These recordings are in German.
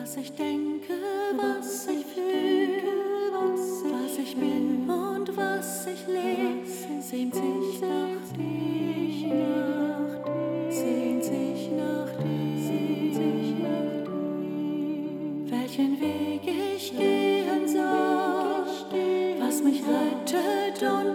Was ich denke, was ich fühle, was ich bin und was ich lebe, sehnt sich nach dir, sehnt sich nach dir. Welchen Weg ich gehen soll, was mich rettet und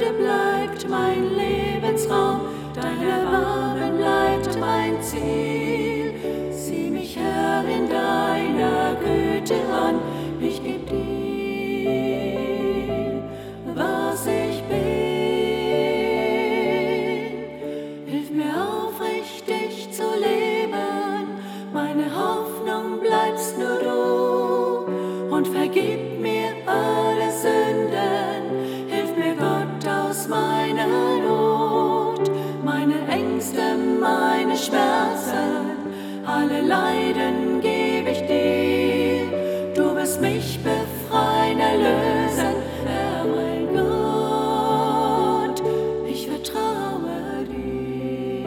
Gnade bleibt mein Lebensraum, dein Erbarmen bleibt mein Ziel. Sieh mich, Herr, in deiner Güte an, ich geb dir, was ich bin. Hilf mir aufrichtig zu leben, meine Hoffnung bleibst nur du und vergib mir alle Sünden. Alle Leiden gebe ich dir. Du wirst mich befreien, erlösen, Herr mein Gott, ich vertraue dir.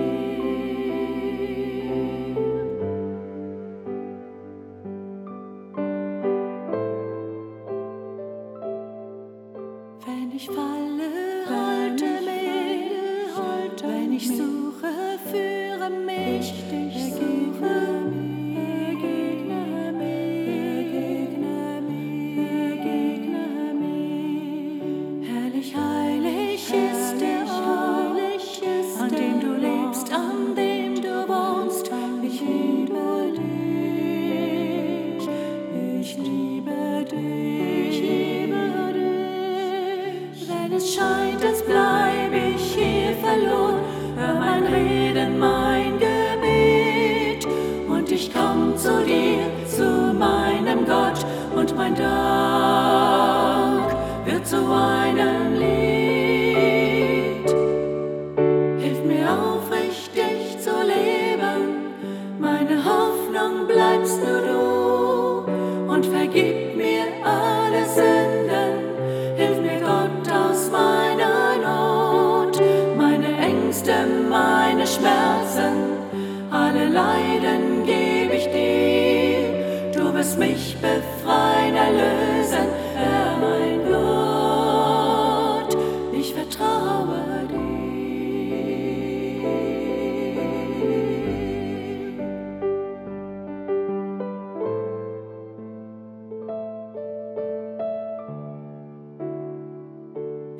Wenn ich falle, halte mich, wenn ich suche, mich, dich suche mein Dank wird zu einem Lied. Hilf mir aufrichtig zu leben, meine Hoffnung bleibst nur du und vergib mir alle Sünden. Hilf mir Gott aus meiner Not, meine Ängste, meine Schmerzen, alle Leiden gebe mich befreien, erlösen, Herr mein Gott, ich vertraue dir.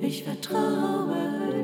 Ich vertraue dir.